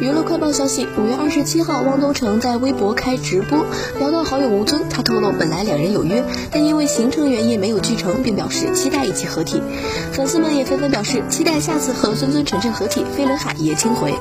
娱乐快报消息：五月二十七号，汪东城在微博开直播，聊到好友吴尊，他透露本来两人有约，但因为行程原因没有聚成，并表示期待一起合体。粉丝们也纷纷表示期待下次和孙尊、晨晨合体，飞轮海也青回。